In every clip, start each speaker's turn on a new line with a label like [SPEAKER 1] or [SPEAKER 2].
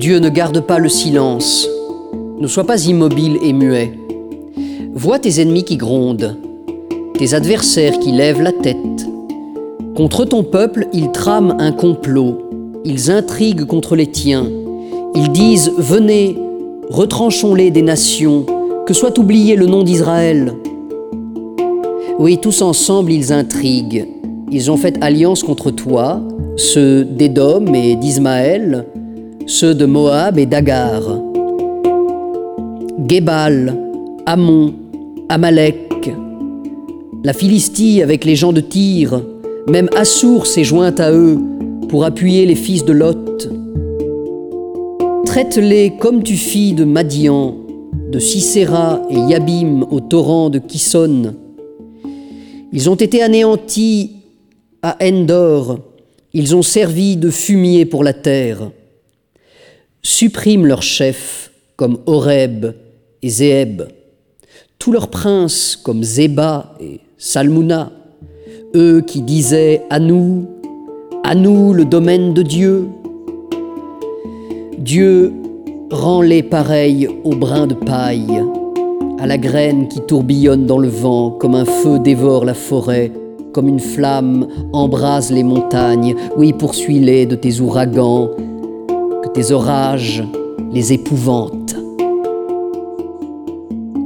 [SPEAKER 1] Dieu ne garde pas le silence. Ne sois pas immobile et muet. Vois tes ennemis qui grondent, tes adversaires qui lèvent la tête. Contre ton peuple, ils trament un complot, ils intriguent contre les tiens. Ils disent Venez, retranchons-les des nations, que soit oublié le nom d'Israël. Oui, tous ensemble, ils intriguent. Ils ont fait alliance contre toi, ceux d'Édom et d'Ismaël, ceux de Moab et d'Agar. Gébal, Amon, Amalek, la Philistie avec les gens de Tyr, même Assour s'est jointe à eux pour appuyer les fils de Lot. Traite-les comme tu fis de Madian, de Sisera et Yabim au torrent de Kison. Ils ont été anéantis à Endor, ils ont servi de fumier pour la terre. Supprime leurs chefs comme Horeb et Zéeb, tous leurs princes comme Zéba et Salmuna, eux qui disaient à nous, à nous le domaine de Dieu. Dieu rend-les pareils au brin de paille, à la graine qui tourbillonne dans le vent, comme un feu dévore la forêt, comme une flamme embrase les montagnes. Oui, poursuis-les de tes ouragans, tes orages les épouvantent.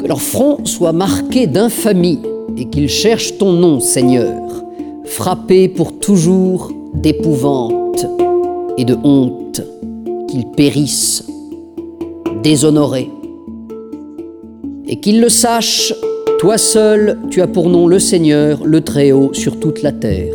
[SPEAKER 1] Que leur front soit marqué d'infamie et qu'ils cherchent ton nom, Seigneur, frappés pour toujours d'épouvante et de honte, qu'ils périssent, déshonorés. Et qu'ils le sachent, toi seul, tu as pour nom le Seigneur, le Très-Haut sur toute la terre.